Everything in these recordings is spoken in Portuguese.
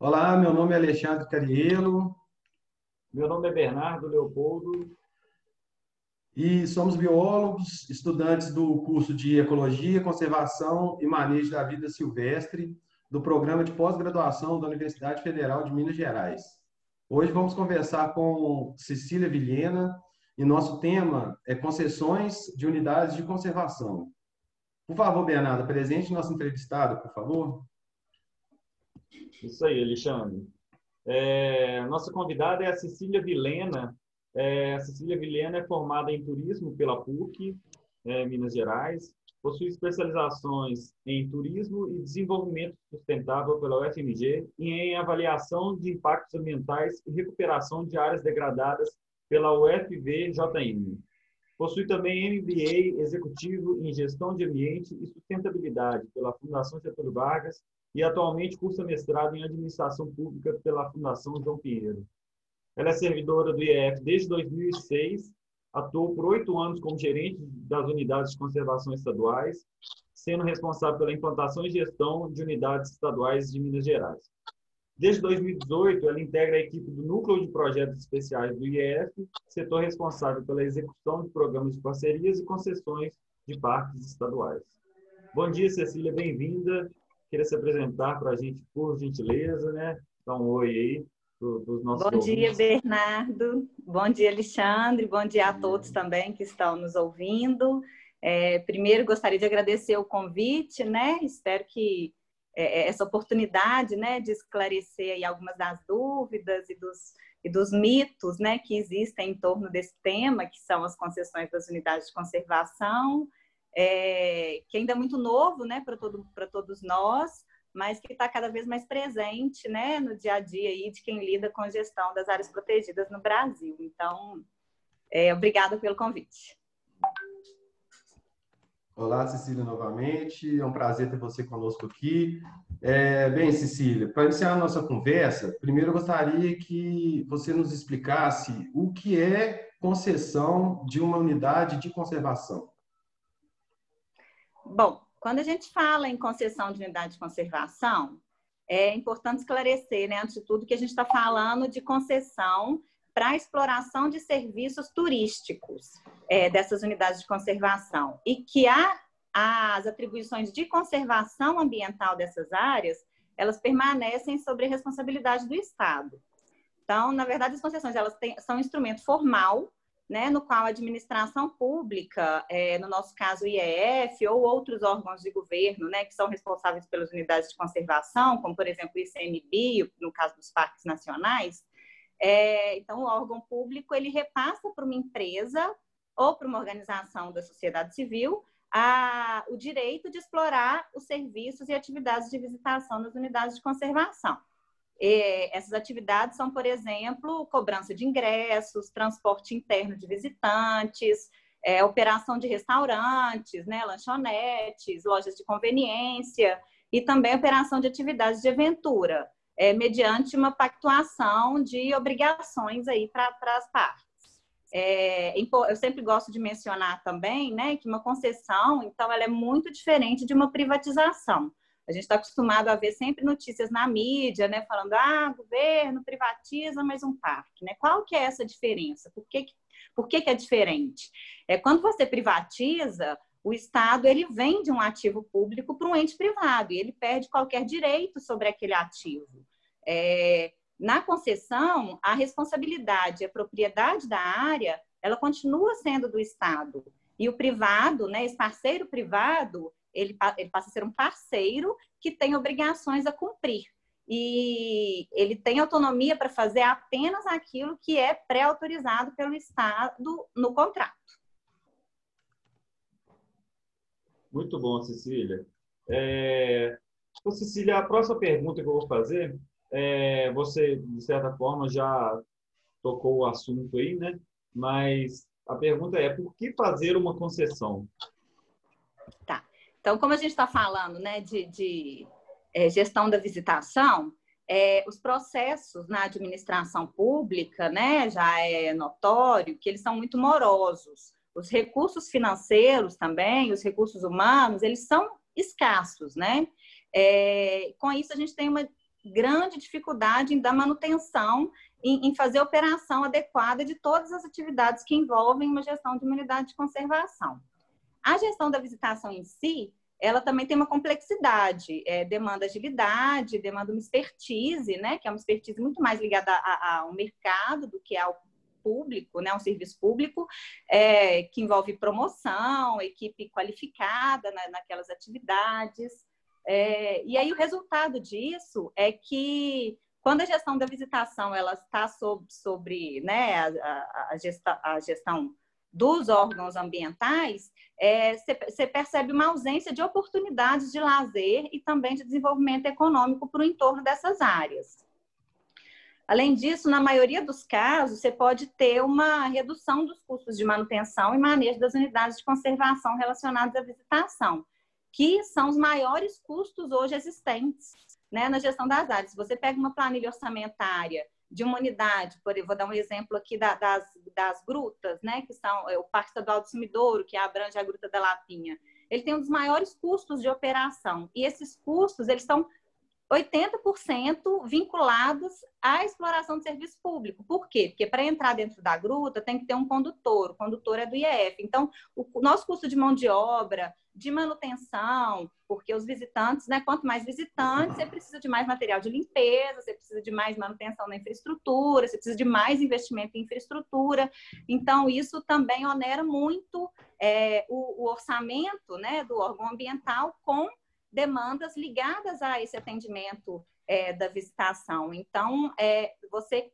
Olá, meu nome é Alexandre Carielo. Meu nome é Bernardo Leopoldo. E somos biólogos, estudantes do curso de Ecologia, Conservação e Manejo da Vida Silvestre do programa de pós-graduação da Universidade Federal de Minas Gerais. Hoje vamos conversar com Cecília Vilhena e nosso tema é concessões de unidades de conservação. Por favor, Bernardo, presente nosso entrevistado, por favor. Isso aí, Alexandre. É, nossa convidada é a Cecília Vilena. É, a Cecília Vilena é formada em turismo pela PUC, é, Minas Gerais. Possui especializações em turismo e desenvolvimento sustentável pela UFMG e em avaliação de impactos ambientais e recuperação de áreas degradadas pela UFVJM. Possui também MBA executivo em gestão de ambiente e sustentabilidade pela Fundação Getúlio Vargas e atualmente cursa mestrado em administração pública pela Fundação João Pinheiro. Ela é servidora do IEF desde 2006, atuou por oito anos como gerente das unidades de conservação estaduais, sendo responsável pela implantação e gestão de unidades estaduais de Minas Gerais. Desde 2018, ela integra a equipe do Núcleo de Projetos Especiais do IEF, setor responsável pela execução de programas de parcerias e concessões de parques estaduais. Bom dia, Cecília, bem-vinda. Queria se apresentar para a gente, por gentileza, né? Um oi aí para os nossos Bom ouvintes. dia, Bernardo. Bom dia, Alexandre. Bom dia a todos também que estão nos ouvindo. É, primeiro, gostaria de agradecer o convite, né? Espero que é, é, essa oportunidade né, de esclarecer aí algumas das dúvidas e dos, e dos mitos né, que existem em torno desse tema, que são as concessões das unidades de conservação, é, que ainda é muito novo né, para todo, todos nós, mas que está cada vez mais presente né, no dia a dia aí de quem lida com a gestão das áreas protegidas no Brasil. Então, é, obrigada pelo convite. Olá, Cecília, novamente. É um prazer ter você conosco aqui. É, bem, Cecília, para iniciar a nossa conversa, primeiro eu gostaria que você nos explicasse o que é concessão de uma unidade de conservação. Bom, quando a gente fala em concessão de unidade de conservação, é importante esclarecer, né, antes de tudo, que a gente está falando de concessão para exploração de serviços turísticos é, dessas unidades de conservação e que as atribuições de conservação ambiental dessas áreas, elas permanecem sobre a responsabilidade do Estado. Então, na verdade, as concessões elas têm, são um instrumento formal, né, no qual a administração pública, é, no nosso caso o IEF ou outros órgãos de governo, né, que são responsáveis pelas unidades de conservação, como por exemplo o ICMBio, no caso dos parques nacionais, é, então, o órgão público ele repassa para uma empresa ou para uma organização da sociedade civil a, o direito de explorar os serviços e atividades de visitação nas unidades de conservação. E essas atividades são, por exemplo, cobrança de ingressos, transporte interno de visitantes, é, operação de restaurantes, né, lanchonetes, lojas de conveniência e também operação de atividades de aventura é, mediante uma pactuação de obrigações aí para as partes. É, eu sempre gosto de mencionar também, né, que uma concessão, então, ela é muito diferente de uma privatização. A gente está acostumado a ver sempre notícias na mídia, né, falando, ah, governo privatiza mais um parque, né? Qual que é essa diferença? Por que, por que, que é diferente? É, quando você privatiza, o Estado ele vende um ativo público para um ente privado e ele perde qualquer direito sobre aquele ativo. É, na concessão, a responsabilidade, a propriedade da área, ela continua sendo do Estado. E o privado, né, esse parceiro privado, ele, ele passa a ser um parceiro que tem obrigações a cumprir. E ele tem autonomia para fazer apenas aquilo que é pré-autorizado pelo Estado no contrato. Muito bom, Cecília. É... Então, Cecília, a próxima pergunta que eu vou fazer, é... você, de certa forma, já tocou o assunto aí, né? Mas a pergunta é, por que fazer uma concessão? Tá. Então, como a gente está falando né, de, de é, gestão da visitação, é, os processos na administração pública, né, já é notório que eles são muito morosos. Os recursos financeiros também, os recursos humanos, eles são escassos, né? É, com isso, a gente tem uma grande dificuldade da manutenção, em, em fazer operação adequada de todas as atividades que envolvem uma gestão de unidade de conservação. A gestão da visitação em si, ela também tem uma complexidade, é, demanda agilidade, demanda uma expertise, né, que é uma expertise muito mais ligada ao mercado do que ao público, né, um serviço público, é, que envolve promoção, equipe qualificada na, naquelas atividades. É, e aí o resultado disso é que quando a gestão da visitação ela está sobre, sobre né, a, a, a, gestão, a gestão dos órgãos ambientais, você é, percebe uma ausência de oportunidades de lazer e também de desenvolvimento econômico para o entorno dessas áreas. Além disso, na maioria dos casos, você pode ter uma redução dos custos de manutenção e manejo das unidades de conservação relacionadas à visitação, que são os maiores custos hoje existentes né, na gestão das áreas. Se você pega uma planilha orçamentária de uma unidade, por vou dar um exemplo aqui da, das, das grutas, né, que são é, o Parque Estadual do Sumidouro, que abrange a Gruta da Lapinha. Ele tem um dos maiores custos de operação, e esses custos, eles estão 80% vinculados à exploração de serviço público. Por quê? Porque para entrar dentro da gruta tem que ter um condutor, o condutor é do IEF. Então, o nosso custo de mão de obra, de manutenção, porque os visitantes, né, quanto mais visitantes, você precisa de mais material de limpeza, você precisa de mais manutenção na infraestrutura, você precisa de mais investimento em infraestrutura. Então, isso também onera muito é, o, o orçamento né, do órgão ambiental com demandas ligadas a esse atendimento é, da visitação. Então, é, você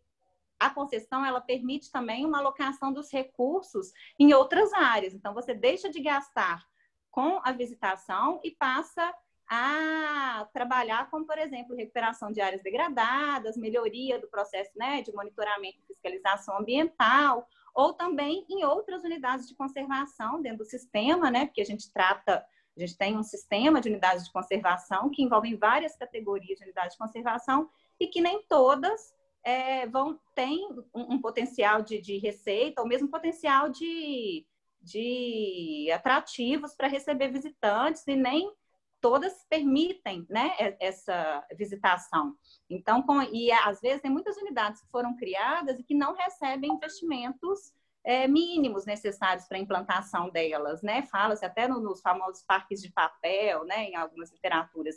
a concessão ela permite também uma alocação dos recursos em outras áreas. Então, você deixa de gastar com a visitação e passa a trabalhar com, por exemplo, recuperação de áreas degradadas, melhoria do processo né, de monitoramento e fiscalização ambiental, ou também em outras unidades de conservação dentro do sistema, né, porque a gente trata a gente tem um sistema de unidades de conservação que envolvem várias categorias de unidades de conservação e que nem todas é, vão têm um, um potencial de, de, receita ou mesmo potencial de, de atrativos para receber visitantes e nem todas permitem né, essa visitação. Então, com, e às vezes tem muitas unidades que foram criadas e que não recebem investimentos é, mínimos necessários para a implantação delas, né? Fala-se até no, nos famosos parques de papel, né? Em algumas literaturas.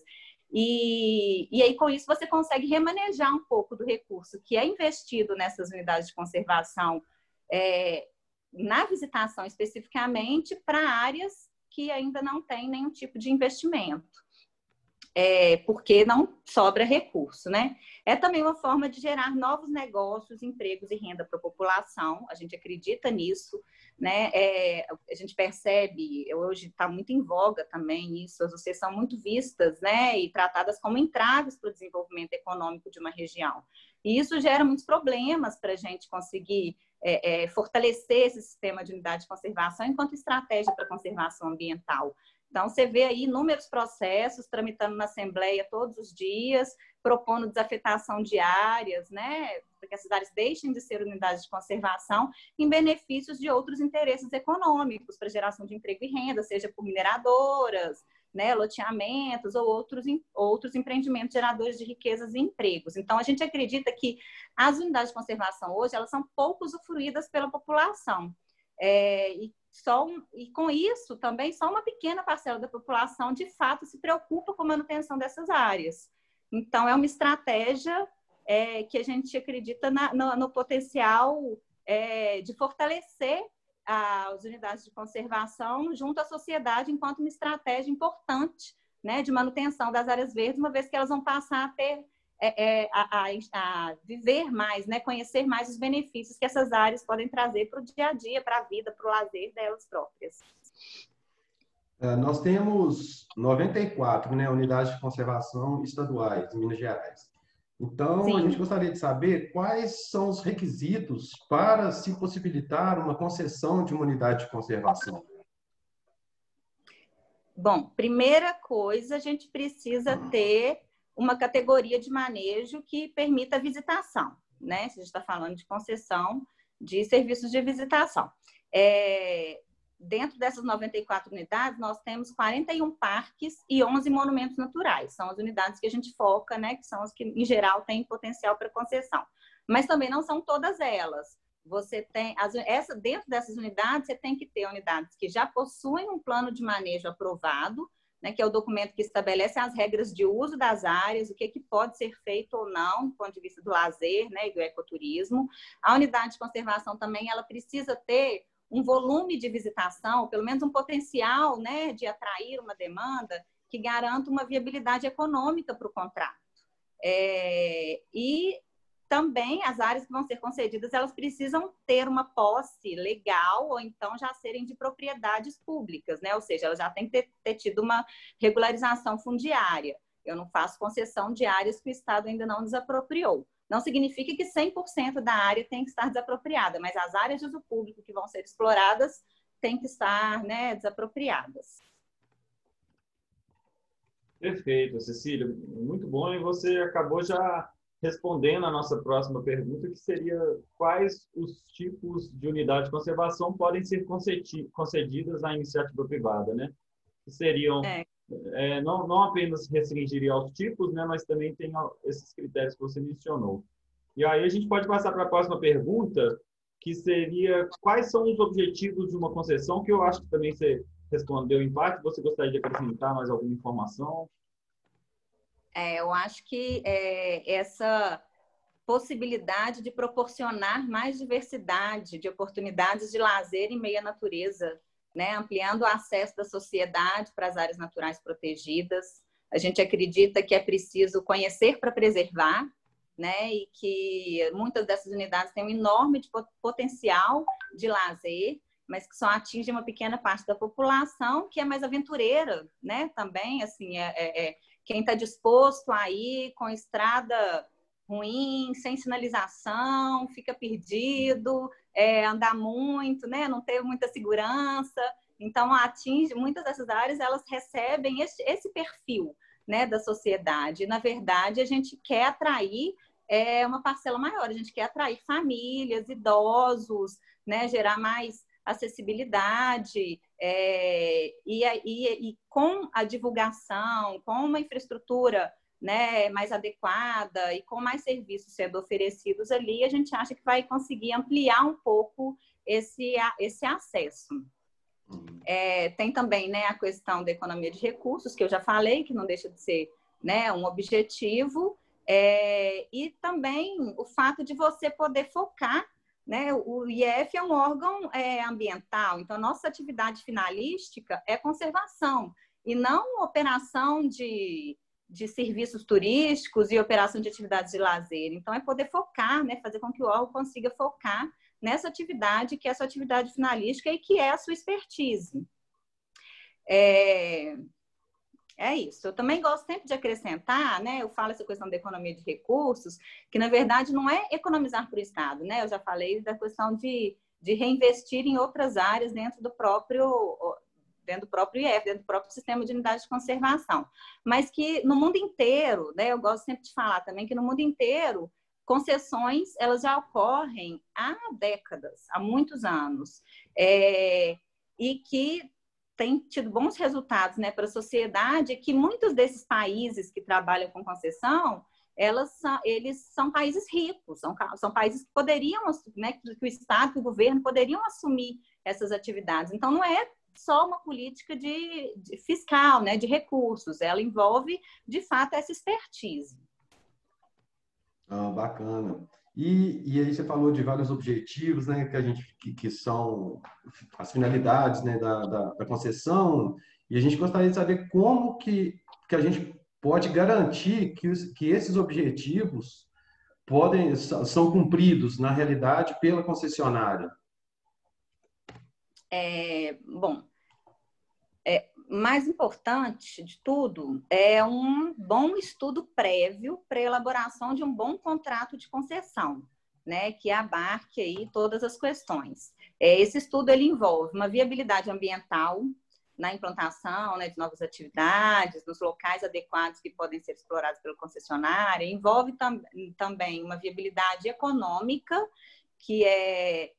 E, e aí, com isso, você consegue remanejar um pouco do recurso que é investido nessas unidades de conservação é, na visitação especificamente para áreas que ainda não têm nenhum tipo de investimento é, porque não sobra recurso, né? É também uma forma de gerar novos negócios, empregos e renda para a população. A gente acredita nisso, né? É, a gente percebe, hoje está muito em voga também isso, as vocês são muito vistas, né? E tratadas como entraves para o desenvolvimento econômico de uma região. E isso gera muitos problemas para a gente conseguir é, é, fortalecer esse sistema de unidade de conservação enquanto estratégia para conservação ambiental. Então, você vê aí inúmeros processos tramitando na Assembleia todos os dias, propondo desafetação de áreas, né, para que essas áreas deixem de ser unidades de conservação em benefícios de outros interesses econômicos, para geração de emprego e renda, seja por mineradoras, né, loteamentos ou outros, outros empreendimentos geradores de riquezas e empregos. Então, a gente acredita que as unidades de conservação hoje, elas são pouco usufruídas pela população. É, e só um, e com isso também só uma pequena parcela da população de fato se preocupa com a manutenção dessas áreas. Então é uma estratégia é, que a gente acredita na, no, no, potencial é, de fortalecer as unidades de conservação junto à sociedade enquanto uma estratégia importante né, de manutenção das áreas verdes, uma vez que elas vão passar a ter é, é, a, a, viver mais, né? conhecer mais os benefícios que essas áreas podem trazer para o dia a dia, para a vida, para o lazer delas próprias. É, nós temos 94 né, unidades de conservação estaduais em Minas Gerais. Então, Sim. a gente gostaria de saber quais são os requisitos para se possibilitar uma concessão de uma unidade de conservação. Bom, primeira coisa, a gente precisa ter uma categoria de manejo que permita visitação, né? Se a gente está falando de concessão de serviços de visitação. É, dentro dessas 94 unidades, nós temos 41 parques e 11 monumentos naturais. São as unidades que a gente foca, né, que são as que, em geral, têm potencial para concessão. Mas também não são todas elas. Você tem, as, essa, dentro dessas unidades, você tem que ter unidades que já possuem um plano de manejo aprovado, né, que é o documento que estabelece as regras de uso das áreas, o que, que pode ser feito ou não, do ponto de vista do lazer né, e do ecoturismo. A unidade de conservação também ela precisa ter um volume de visitação, pelo menos um potencial né, de atrair uma demanda que garanta uma viabilidade econômica para o contrato. É, e também as áreas que vão ser concedidas, elas precisam ter uma posse legal ou então já serem de propriedades públicas, né? Ou seja, elas já têm que ter, ter tido uma regularização fundiária. Eu não faço concessão de áreas que o Estado ainda não desapropriou. Não significa que 100% da área tem que estar desapropriada, mas as áreas de uso público que vão ser exploradas têm que estar né, desapropriadas. Perfeito, Cecília. Muito bom. E você acabou já respondendo a nossa próxima pergunta, que seria quais os tipos de unidade de conservação podem ser concedidas à iniciativa privada, né? Que seriam é. É, não, não apenas restringiria aos tipos, né, mas também tem esses critérios que você mencionou. E aí a gente pode passar para a próxima pergunta, que seria quais são os objetivos de uma concessão, que eu acho que também você respondeu em parte. Você gostaria de acrescentar mais alguma informação? É, eu acho que é, essa possibilidade de proporcionar mais diversidade de oportunidades de lazer em meio à natureza, né? ampliando o acesso da sociedade para as áreas naturais protegidas. A gente acredita que é preciso conhecer para preservar, né? E que muitas dessas unidades têm um enorme potencial de lazer, mas que só atingem uma pequena parte da população que é mais aventureira, né? Também, assim, é, é, é quem está disposto a ir com estrada ruim, sem sinalização, fica perdido, é, andar muito, né? Não ter muita segurança. Então, atinge muitas dessas áreas, elas recebem esse, esse perfil, né, da sociedade. Na verdade, a gente quer atrair é, uma parcela maior. A gente quer atrair famílias, idosos, né, gerar mais acessibilidade é, e, e, e, com a divulgação, com uma infraestrutura né, mais adequada e com mais serviços sendo oferecidos ali, a gente acha que vai conseguir ampliar um pouco esse, esse acesso. Uhum. É, tem também né, a questão da economia de recursos, que eu já falei, que não deixa de ser né, um objetivo, é, e também o fato de você poder focar né? O IF é um órgão é, ambiental, então a nossa atividade finalística é conservação e não operação de, de serviços turísticos e operação de atividades de lazer. Então é poder focar, né? fazer com que o órgão consiga focar nessa atividade que é a sua atividade finalística e que é a sua expertise. É, é isso. Eu também gosto sempre de acrescentar, né? Eu falo essa questão da economia de recursos, que na verdade não é economizar para o Estado, né? Eu já falei da questão de, de reinvestir em outras áreas dentro do próprio dentro do próprio IF, dentro do próprio sistema de unidade de conservação. Mas que no mundo inteiro, né? Eu gosto sempre de falar também que no mundo inteiro concessões elas já ocorrem há décadas, há muitos anos, é, e que tem tido bons resultados né, para a sociedade, que muitos desses países que trabalham com concessão, elas são, eles são países ricos, são, são países que poderiam, né, que o Estado, que o governo poderiam assumir essas atividades. Então, não é só uma política de, de fiscal, né, de recursos, ela envolve, de fato, essa expertise. Ah, bacana. E, e aí você falou de vários objetivos, né, que a gente que, que são as finalidades, né, da, da, da, concessão. E a gente gostaria de saber como que, que a gente pode garantir que, os, que esses objetivos podem são cumpridos na realidade pela concessionária. É, bom, é, mais importante de tudo é um bom estudo prévio para elaboração de um bom contrato de concessão, né, que abarque aí todas as questões. É, esse estudo ele envolve uma viabilidade ambiental na implantação né, de novas atividades, nos locais adequados que podem ser explorados pelo concessionário, envolve tam também uma viabilidade econômica, que é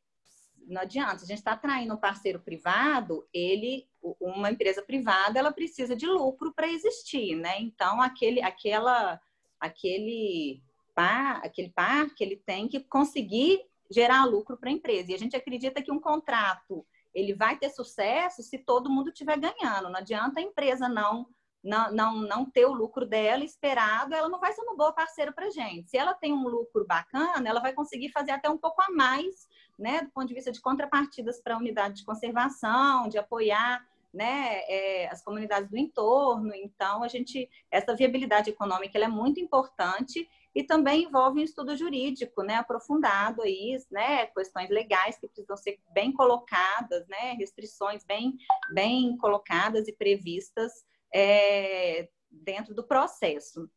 não adianta. A gente está atraindo um parceiro privado, ele, uma empresa privada, ela precisa de lucro para existir, né? Então, aquele, aquela, aquele par, aquele parque, ele tem que conseguir gerar lucro para a empresa. E a gente acredita que um contrato ele vai ter sucesso se todo mundo estiver ganhando. Não adianta a empresa não não, não, não ter o lucro dela esperado, ela não vai ser uma boa parceira para gente. Se ela tem um lucro bacana, ela vai conseguir fazer até um pouco a mais, né, do ponto de vista de contrapartidas para a unidade de conservação, de apoiar né, é, as comunidades do entorno. Então, a gente, essa viabilidade econômica é muito importante e também envolve um estudo jurídico, né, aprofundado aí, né, questões legais que precisam ser bem colocadas, né, restrições bem, bem colocadas e previstas é, dentro do processo.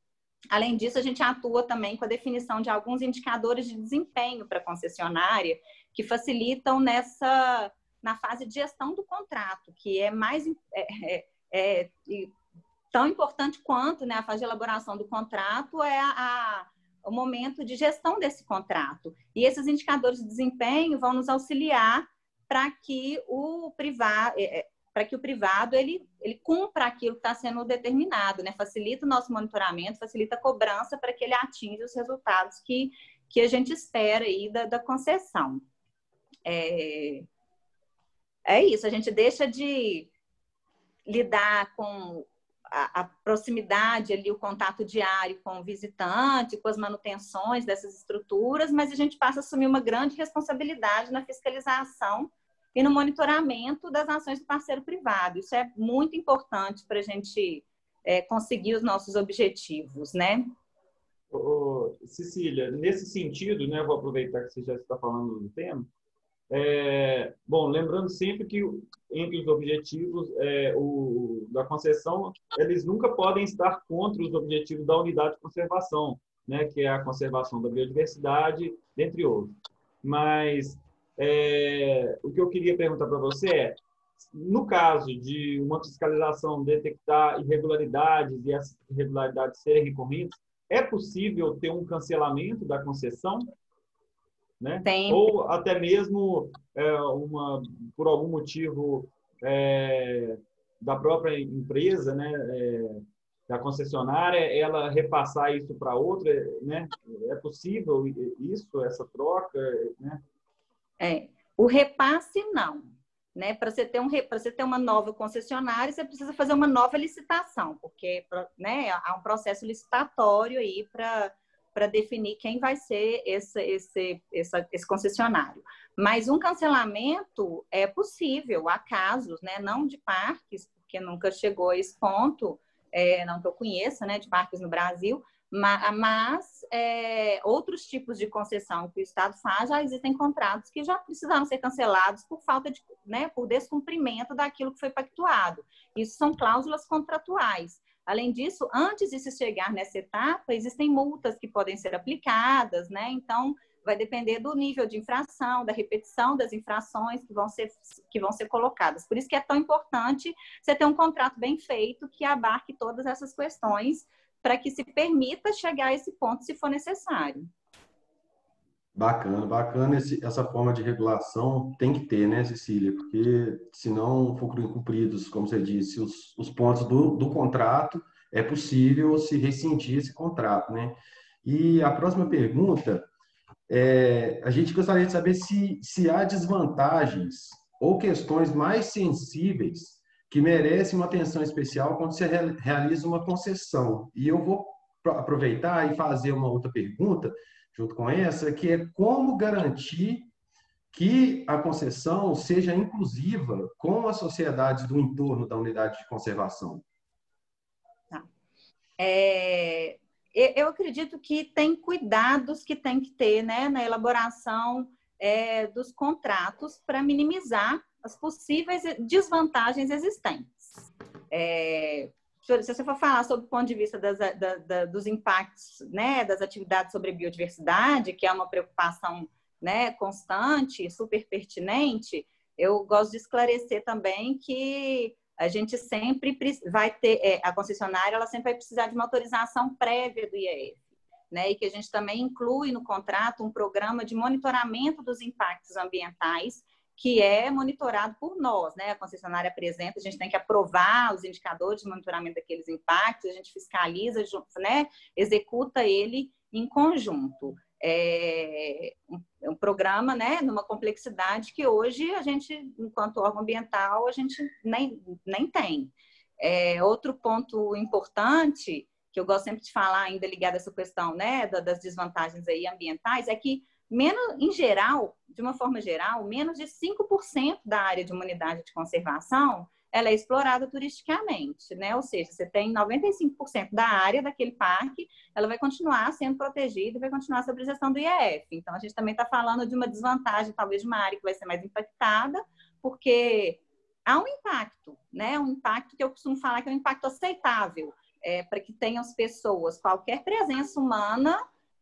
Além disso, a gente atua também com a definição de alguns indicadores de desempenho para a concessionária que facilitam nessa na fase de gestão do contrato, que é mais é, é, é tão importante quanto né, a fase de elaboração do contrato é a, a, o momento de gestão desse contrato. E esses indicadores de desempenho vão nos auxiliar para que o privado, é, é, para que o privado ele, ele cumpra aquilo que está sendo determinado, né? Facilita o nosso monitoramento, facilita a cobrança para que ele atinja os resultados que, que a gente espera aí da, da concessão. É, é isso, a gente deixa de lidar com a, a, proximidade ali, o contato diário com o visitante, com as manutenções dessas estruturas, mas a gente passa a assumir uma grande responsabilidade na fiscalização e no monitoramento das ações do parceiro privado. Isso é muito importante para a gente é, conseguir os nossos objetivos, né? Ô, Cecília, nesse sentido, né, vou aproveitar que você já está falando do tema. É, bom, lembrando sempre que entre os objetivos é, o, da concessão, eles nunca podem estar contra os objetivos da unidade de conservação, né, que é a conservação da biodiversidade, dentre outros. Mas é, o que eu queria perguntar para você é, no caso de uma fiscalização detectar irregularidades e essas irregularidades serem recorrentes, é possível ter um cancelamento da concessão? Né? Ou até mesmo é, uma, por algum motivo é, da própria empresa, né, é, da concessionária, ela repassar isso para outra, né? É possível isso, essa troca, né? É. O repasse, não. Né? Para você, ter um, você ter uma nova concessionária, você precisa fazer uma nova licitação, porque né, há um processo licitatório aí para definir quem vai ser esse, esse, esse, esse concessionário. Mas um cancelamento é possível, há casos, né, não de parques, porque nunca chegou a esse ponto, é, não que eu conheça, né, de parques no Brasil, mas é, outros tipos de concessão que o Estado faz, já existem contratos que já precisaram ser cancelados por falta de, né, por descumprimento daquilo que foi pactuado. Isso são cláusulas contratuais. Além disso, antes de se chegar nessa etapa, existem multas que podem ser aplicadas, né? Então, vai depender do nível de infração, da repetição das infrações que vão ser, que vão ser colocadas. Por isso que é tão importante você ter um contrato bem feito que abarque todas essas questões para que se permita chegar a esse ponto se for necessário. Bacana, bacana esse, essa forma de regulação tem que ter, né, Cecília? Porque se não forem cumpridos, como você disse, os, os pontos do, do contrato, é possível se rescindir esse contrato, né? E a próxima pergunta, é, a gente gostaria de saber se, se há desvantagens ou questões mais sensíveis que merece uma atenção especial quando você realiza uma concessão. E eu vou aproveitar e fazer uma outra pergunta junto com essa, que é como garantir que a concessão seja inclusiva com as sociedades do entorno da unidade de conservação. Tá. É, eu acredito que tem cuidados que tem que ter né, na elaboração é, dos contratos para minimizar as possíveis desvantagens existentes. É, se você for falar sobre o ponto de vista das, da, da, dos impactos né, das atividades sobre biodiversidade, que é uma preocupação né, constante, super pertinente, eu gosto de esclarecer também que a gente sempre vai ter, é, a concessionária ela sempre vai precisar de uma autorização prévia do IEF, né, e que a gente também inclui no contrato um programa de monitoramento dos impactos ambientais que é monitorado por nós, né? A concessionária apresenta, a gente tem que aprovar os indicadores de monitoramento daqueles impactos, a gente fiscaliza, né? Executa ele em conjunto. É um, programa, né? Numa complexidade que hoje a gente, enquanto órgão ambiental, a gente nem, nem tem. É, outro ponto importante que eu gosto sempre de falar, ainda ligado a essa questão né, das desvantagens aí ambientais, é que menos, em geral, de uma forma geral, menos de 5% da área de humanidade de conservação ela é explorada turisticamente, né? Ou seja, você tem 95% da área daquele parque, ela vai continuar sendo protegida e vai continuar sob gestão do IEF. Então, a gente também está falando de uma desvantagem, talvez, de uma área que vai ser mais impactada, porque há um impacto, né? Um impacto que eu costumo falar que é um impacto aceitável é, para que tenham as pessoas. Qualquer presença humana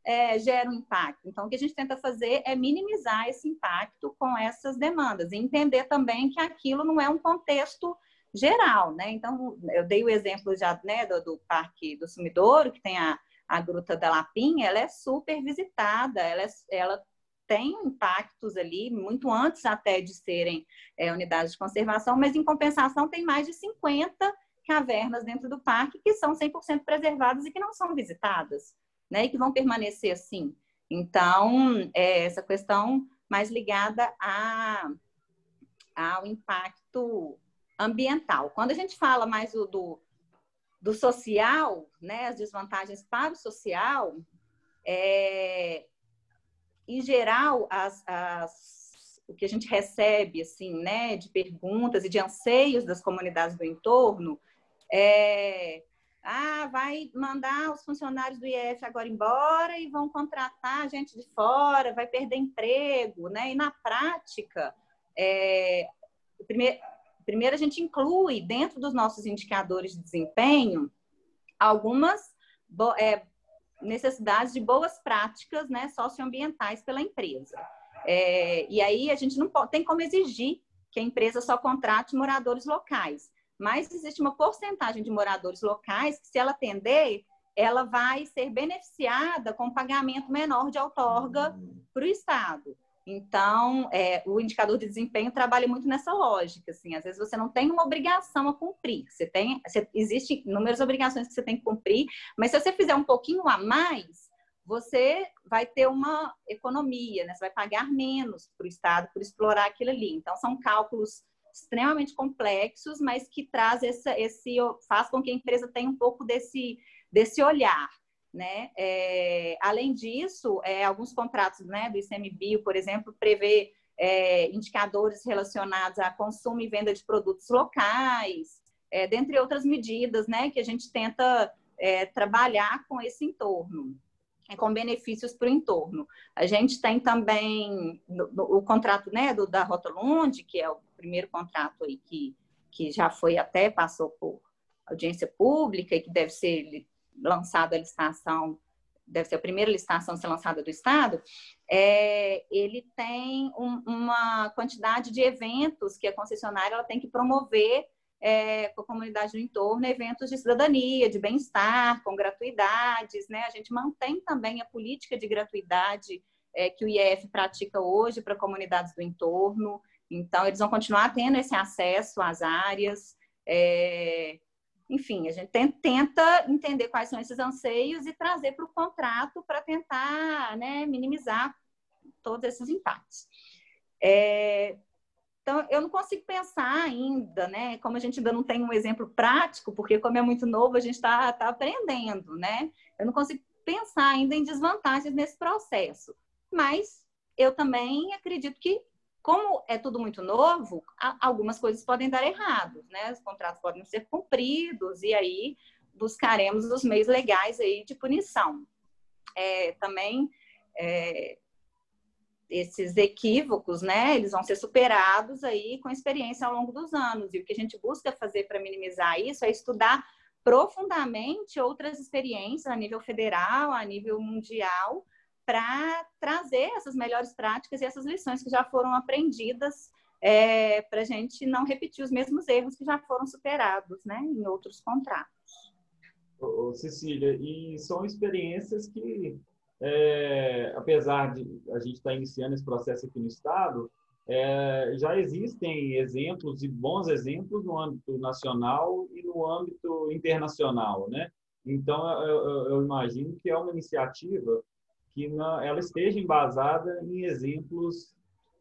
é, gera um impacto. Então, o que a gente tenta fazer é minimizar esse impacto com essas demandas e entender também que aquilo não é um contexto geral, né? Então, eu dei o exemplo já né, do, do Parque do Sumidouro, que tem a, a Gruta da Lapinha, ela é super visitada, ela, é, ela tem impactos ali, muito antes até de serem é, unidades de conservação, mas em compensação tem mais de 50 cavernas dentro do parque que são 100% preservadas e que não são visitadas né, e que vão permanecer assim. Então, é essa questão mais ligada a, ao impacto ambiental. Quando a gente fala mais do, do, do social, né, as desvantagens para o social, é, em geral, as, as, o que a gente recebe assim, né, de perguntas e de anseios das comunidades do entorno é ah, vai mandar os funcionários do IF agora embora e vão contratar gente de fora, vai perder emprego, né? E na prática, é, primeiro, primeiro a gente inclui dentro dos nossos indicadores de desempenho algumas é, necessidades de boas práticas né, socioambientais pela empresa. É, e aí a gente não pode, tem como exigir que a empresa só contrate moradores locais mas existe uma porcentagem de moradores locais que, se ela atender, ela vai ser beneficiada com pagamento menor de outorga para o Estado. Então, é, o indicador de desempenho trabalha muito nessa lógica. Assim, às vezes você não tem uma obrigação a cumprir. Você tem, você, existem inúmeras obrigações que você tem que cumprir, mas se você fizer um pouquinho a mais, você vai ter uma economia, né? Você vai pagar menos para o Estado por explorar aquilo ali. Então, são cálculos extremamente complexos, mas que traz essa, esse faz com que a empresa tenha um pouco desse, desse olhar. Né? É, além disso, é, alguns contratos né, do ICMBio, por exemplo, prevê é, indicadores relacionados a consumo e venda de produtos locais, é, dentre outras medidas né, que a gente tenta é, trabalhar com esse entorno com benefícios para o entorno. A gente tem também no, no, o contrato né, do, da Rota Lund, que é o primeiro contrato aí que, que já foi até, passou por audiência pública e que deve ser lançado a licitação, deve ser a primeira licitação a ser lançada do Estado, é, ele tem um, uma quantidade de eventos que a concessionária ela tem que promover é, com a comunidade do entorno, eventos de cidadania, de bem-estar, com gratuidades, né? A gente mantém também a política de gratuidade é, que o IEF pratica hoje para comunidades do entorno. Então, eles vão continuar tendo esse acesso às áreas. É, enfim, a gente tenta entender quais são esses anseios e trazer para o contrato para tentar né, minimizar todos esses impactos. É, então, eu não consigo pensar ainda, né? Como a gente ainda não tem um exemplo prático, porque como é muito novo, a gente está tá aprendendo, né? Eu não consigo pensar ainda em desvantagens nesse processo. Mas eu também acredito que, como é tudo muito novo, algumas coisas podem dar errado, né? Os contratos podem ser cumpridos e aí buscaremos os meios legais aí de punição. É, também é, esses equívocos, né, eles vão ser superados aí com experiência ao longo dos anos. E o que a gente busca fazer para minimizar isso é estudar profundamente outras experiências a nível federal, a nível mundial, para trazer essas melhores práticas e essas lições que já foram aprendidas é, para a gente não repetir os mesmos erros que já foram superados, né, em outros contratos. Ô, Cecília, e são experiências que é, apesar de a gente estar tá iniciando esse processo aqui no Estado, é, já existem exemplos e bons exemplos no âmbito nacional e no âmbito internacional, né? Então, eu, eu imagino que é uma iniciativa que ela esteja embasada em exemplos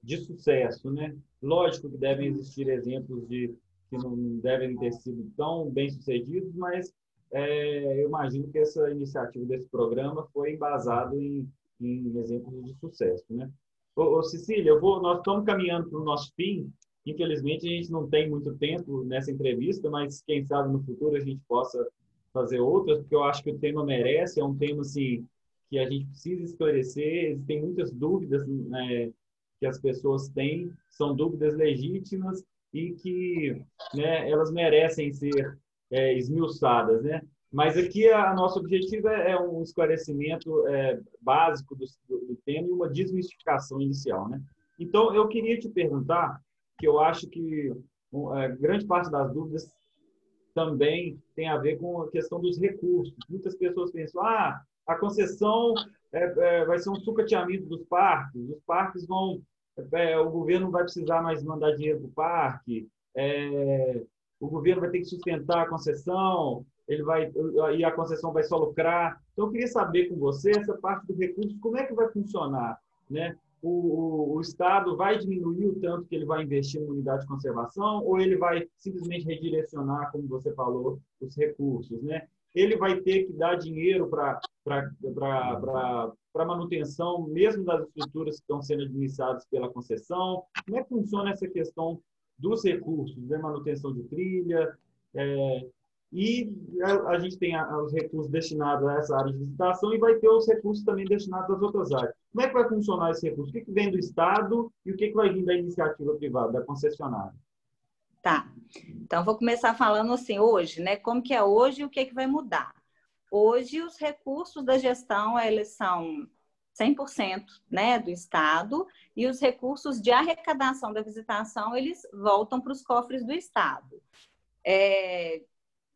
de sucesso, né? Lógico que devem existir exemplos de que não devem ter sido tão bem sucedidos, mas é, eu imagino que essa iniciativa desse programa foi embasada em, em exemplos de sucesso, né? Ô, ô Cecília, eu vou, nós estamos caminhando para o nosso fim. Infelizmente, a gente não tem muito tempo nessa entrevista, mas quem sabe no futuro a gente possa fazer outras, porque eu acho que o tema merece, é um tema assim, que a gente precisa esclarecer. Existem muitas dúvidas né, que as pessoas têm, são dúvidas legítimas e que né, elas merecem ser é, esmiuçadas, né? Mas aqui a, nosso objetivo é, é um esclarecimento é, básico do, do, tema e uma desmistificação inicial, né? Então, eu queria te perguntar, que eu acho que é, grande parte das dúvidas também tem a ver com a questão dos recursos. Muitas pessoas pensam, ah, a concessão é, é, vai ser um sucateamento dos parques, os parques vão, é, o governo vai precisar mais mandar dinheiro para o parque, é, o governo vai ter que sustentar a concessão, ele vai e a concessão vai só lucrar. Então, eu queria saber com você essa parte do recurso, como é que vai funcionar, né? O, o, o, Estado vai diminuir o tanto que ele vai investir em unidade de conservação ou ele vai simplesmente redirecionar, como você falou, os recursos, né? Ele vai ter que dar dinheiro para manutenção, mesmo das estruturas que estão sendo administradas pela concessão. Como é que funciona essa questão dos recursos, né? manutenção de trilha, é, e a, a gente tem a, os recursos destinados a essa área de visitação e vai ter os recursos também destinados às outras áreas. Como é que vai funcionar esse recurso? O que, que vem do Estado e o que, que vai vir da iniciativa privada, da concessionária? Tá. Então, vou começar falando assim, hoje, né? Como que é hoje e o que, que vai mudar. Hoje, os recursos da gestão, eles são 100% né, do Estado e os recursos de arrecadação da visitação, eles voltam para os cofres do Estado. É,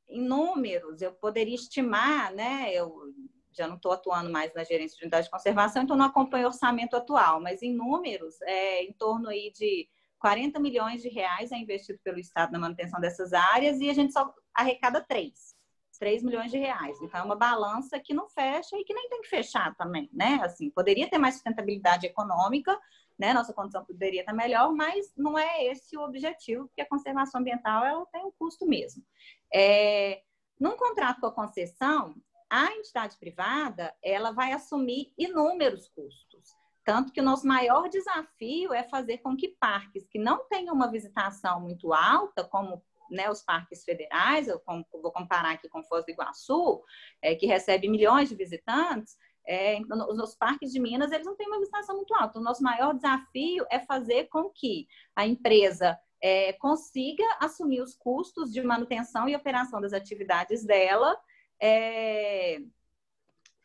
em números, eu poderia estimar, né? Eu já não estou atuando mais na gerência de unidade de conservação, então não acompanho o orçamento atual, mas em números, é em torno aí de 40 milhões de reais é investido pelo Estado na manutenção dessas áreas e a gente só arrecada 3. 3 milhões de reais. Então, é uma balança que não fecha e que nem tem que fechar também, né? Assim, poderia ter mais sustentabilidade econômica, né? Nossa condição poderia estar melhor, mas não é esse o objetivo, porque a conservação ambiental ela tem um custo mesmo. É, num contrato com a concessão, a entidade privada ela vai assumir inúmeros custos. Tanto que o nosso maior desafio é fazer com que parques que não tenham uma visitação muito alta, como né, os parques federais, eu vou comparar aqui com Foz do Iguaçu, é, que recebe milhões de visitantes, é, os parques de Minas, eles não têm uma visitação muito alta. O nosso maior desafio é fazer com que a empresa é, consiga assumir os custos de manutenção e operação das atividades dela é,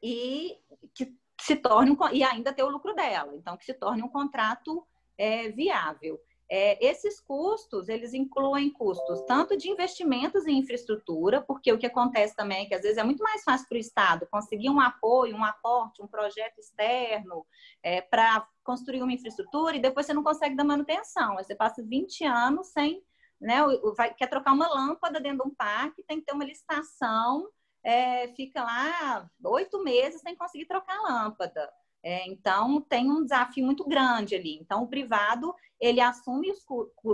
e que se torne um, e ainda ter o lucro dela. Então, que se torne um contrato é, viável. É, esses custos, eles incluem custos tanto de investimentos em infraestrutura, porque o que acontece também é que às vezes é muito mais fácil para o Estado conseguir um apoio, um aporte, um projeto externo é, para construir uma infraestrutura e depois você não consegue dar manutenção. Você passa 20 anos sem, né, vai, quer trocar uma lâmpada dentro de um parque, tem que ter uma licitação, é, fica lá oito meses sem conseguir trocar a lâmpada. É, então, tem um desafio muito grande ali. Então, o privado, ele assume, os,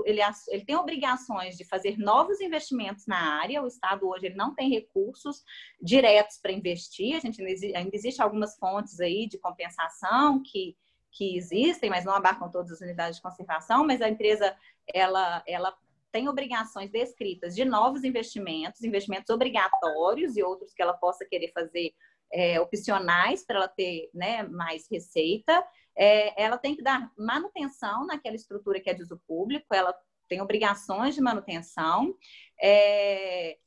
ele, ele tem obrigações de fazer novos investimentos na área. O Estado hoje ele não tem recursos diretos para investir. A gente ainda existe algumas fontes aí de compensação que, que existem, mas não abarcam todas as unidades de conservação. Mas a empresa, ela, ela tem obrigações descritas de novos investimentos, investimentos obrigatórios e outros que ela possa querer fazer é, opcionais para ela ter né, mais receita. É, ela tem que dar manutenção naquela estrutura que é de uso público, ela tem obrigações de manutenção. É,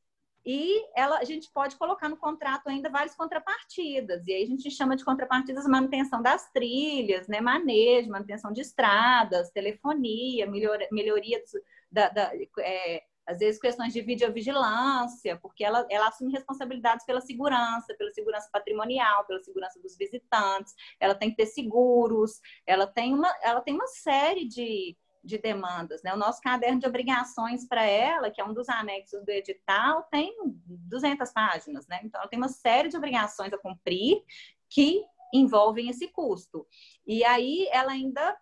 e ela, a gente pode colocar no contrato ainda várias contrapartidas. E aí a gente chama de contrapartidas manutenção das trilhas, né? manejo, manutenção de estradas, telefonia, melhor, melhoria do, da, da é, às vezes questões de videovigilância, porque ela, ela assume responsabilidades pela segurança, pela segurança patrimonial, pela segurança dos visitantes, ela tem que ter seguros, ela tem uma, ela tem uma série de, de demandas. Né? O nosso caderno de obrigações para ela, que é um dos anexos do edital, tem 200 páginas. Né? Então, ela tem uma série de obrigações a cumprir que envolvem esse custo. E aí, ela ainda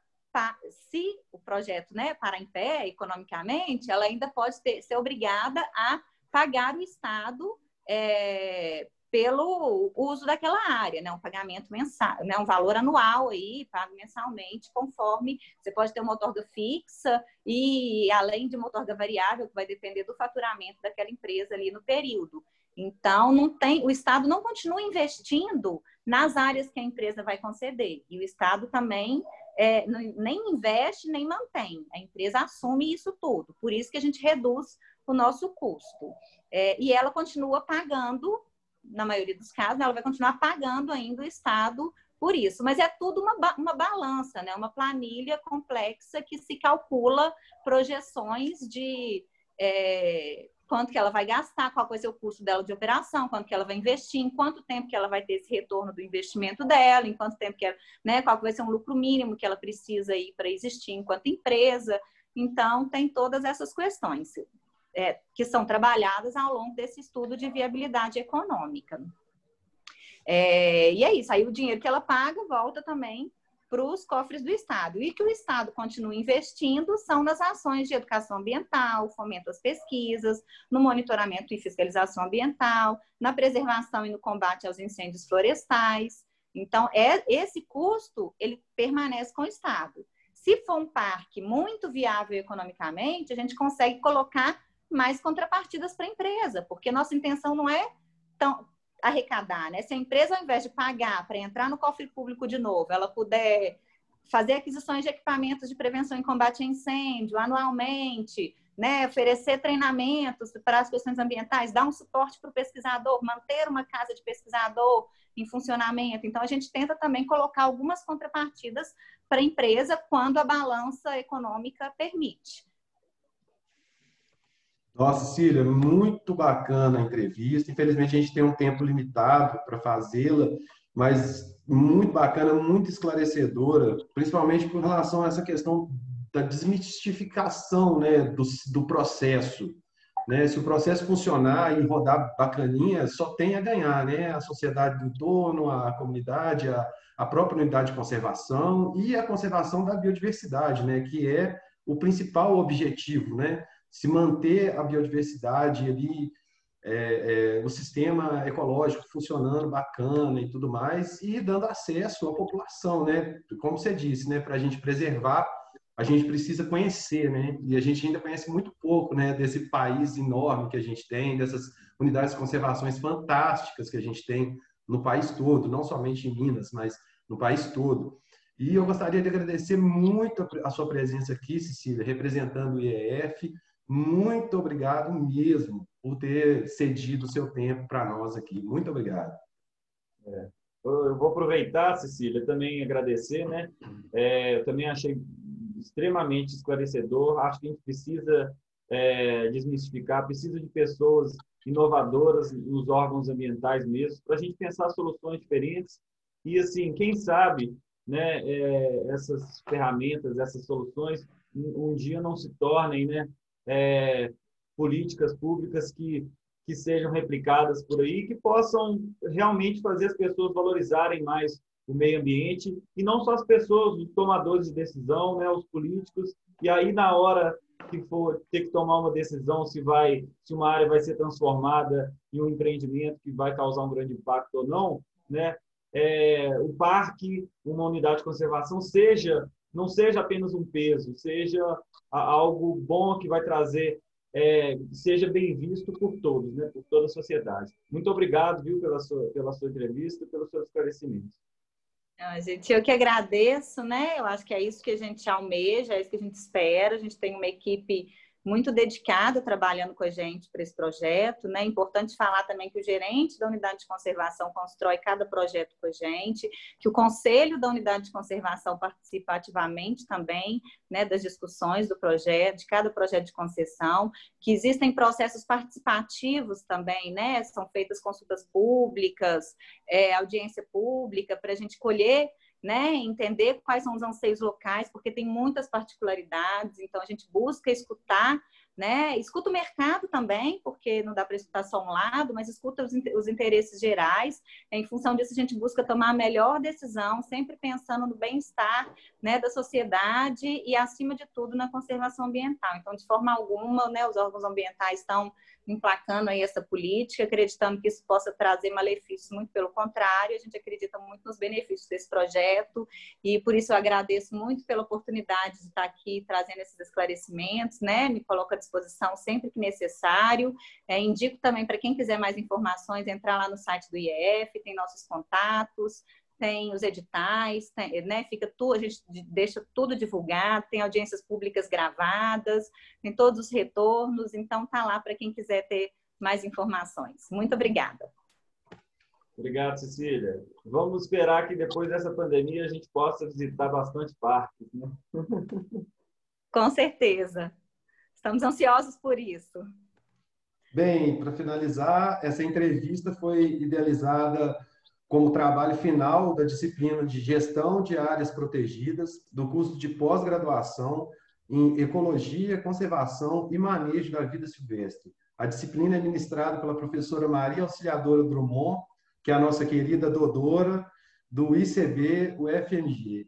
se o projeto né, parar em pé economicamente, ela ainda pode ter, ser obrigada a pagar o Estado é, pelo uso daquela área, né? Um pagamento mensal, né? Um valor anual aí, pago mensalmente, conforme você pode ter uma outorga fixa e além de uma outorga variável, que vai depender do faturamento daquela empresa ali no período. Então, não tem, o Estado não continua investindo nas áreas que a empresa vai conceder. E o Estado também é, nem investe, nem mantém. A empresa assume isso tudo. Por isso que a gente reduz o nosso custo. É, e ela continua pagando na maioria dos casos, ela vai continuar pagando ainda o Estado por isso. Mas é tudo uma, uma balança, né? uma planilha complexa que se calcula projeções de é, quanto que ela vai gastar, qual vai ser o custo dela de operação, quanto que ela vai investir, em quanto tempo que ela vai ter esse retorno do investimento dela, em quanto tempo que ela, né, qual vai ser um lucro mínimo que ela precisa aí para existir enquanto empresa. Então, tem todas essas questões é, que são trabalhadas ao longo desse estudo de viabilidade econômica. É, e é isso, aí o dinheiro que ela paga volta também para os cofres do Estado. E que o Estado continue investindo são nas ações de educação ambiental, fomento às pesquisas, no monitoramento e fiscalização ambiental, na preservação e no combate aos incêndios florestais. Então, é, esse custo, ele permanece com o Estado. Se for um parque muito viável economicamente, a gente consegue colocar mais contrapartidas para a empresa, porque nossa intenção não é tão arrecadar, né? Se a empresa, ao invés de pagar para entrar no cofre público de novo, ela puder fazer aquisições de equipamentos de prevenção e combate a incêndio anualmente, né? oferecer treinamentos para as questões ambientais, dar um suporte para o pesquisador, manter uma casa de pesquisador em funcionamento. Então, a gente tenta também colocar algumas contrapartidas para a empresa quando a balança econômica permite. Nossa, Cília, muito bacana a entrevista. Infelizmente, a gente tem um tempo limitado para fazê-la, mas muito bacana, muito esclarecedora, principalmente com relação a essa questão da desmistificação né, do, do processo. Né? Se o processo funcionar e rodar bacaninha, só tem a ganhar, né? A sociedade do entorno, a comunidade, a, a própria unidade de conservação e a conservação da biodiversidade, né? Que é o principal objetivo, né? Se manter a biodiversidade ali, é, é, o sistema ecológico funcionando bacana e tudo mais, e dando acesso à população, né? Como você disse, né? Para a gente preservar, a gente precisa conhecer, né? E a gente ainda conhece muito pouco, né? Desse país enorme que a gente tem, dessas unidades de conservações fantásticas que a gente tem no país todo, não somente em Minas, mas no país todo. E eu gostaria de agradecer muito a sua presença aqui, Cecília, representando o IEF, muito obrigado mesmo por ter cedido o seu tempo para nós aqui. Muito obrigado. É. Eu vou aproveitar, Cecília, também agradecer, né? É, eu também achei extremamente esclarecedor. Acho que a gente precisa é, desmistificar, precisa de pessoas inovadoras nos órgãos ambientais mesmo, para a gente pensar soluções diferentes. E, assim, quem sabe, né, é, essas ferramentas, essas soluções, um, um dia não se tornem, né, é, políticas públicas que, que sejam replicadas por aí, que possam realmente fazer as pessoas valorizarem mais o meio ambiente e não só as pessoas, os tomadores de decisão, né, os políticos. E aí na hora que for ter que tomar uma decisão se vai, se uma área vai ser transformada em um empreendimento que vai causar um grande impacto ou não, né, é, o parque, uma unidade de conservação seja não seja apenas um peso, seja algo bom que vai trazer, é, seja bem visto por todos, né, por toda a sociedade. Muito obrigado, viu, pela sua, pela sua entrevista, pelos seus esclarecimentos. Não, gente, eu que agradeço, né? Eu acho que é isso que a gente almeja, é isso que a gente espera. A gente tem uma equipe muito dedicado trabalhando com a gente para esse projeto. Né? É importante falar também que o gerente da unidade de conservação constrói cada projeto com a gente, que o conselho da unidade de conservação participa ativamente também né, das discussões do projeto, de cada projeto de concessão, que existem processos participativos também, né? São feitas consultas públicas, é, audiência pública, para a gente colher né, entender quais são os anseios locais, porque tem muitas particularidades, então a gente busca escutar né? Escuta o mercado também, porque não dá para escutar só um lado, mas escuta os, interesses gerais. Em função disso, a gente busca tomar a melhor decisão, sempre pensando no bem-estar né, da sociedade e, acima de tudo, na conservação ambiental. Então, de forma alguma, né, os órgãos ambientais estão emplacando aí essa política, acreditando que isso possa trazer malefícios, muito pelo contrário, a gente acredita muito nos benefícios desse projeto e por isso eu agradeço muito pela oportunidade de estar aqui trazendo esses esclarecimentos, né? Me coloco à disposição sempre que necessário. É, indico também para quem quiser mais informações, entrar lá no site do IEF, tem nossos contatos, tem os editais, tem, né? Fica tudo, a gente deixa tudo divulgado, tem audiências públicas gravadas, tem todos os retornos, então tá lá para quem quiser ter mais informações. Muito obrigada. Obrigado, Cecília. Vamos esperar que depois dessa pandemia a gente possa visitar bastante parques, né? Com certeza. Estamos ansiosos por isso. Bem, para finalizar, essa entrevista foi idealizada como trabalho final da disciplina de Gestão de Áreas Protegidas do curso de pós-graduação em Ecologia, Conservação e Manejo da Vida Silvestre. A disciplina é ministrada pela professora Maria Auxiliadora Drummond, que é a nossa querida Dodora, do ICB, o FMG.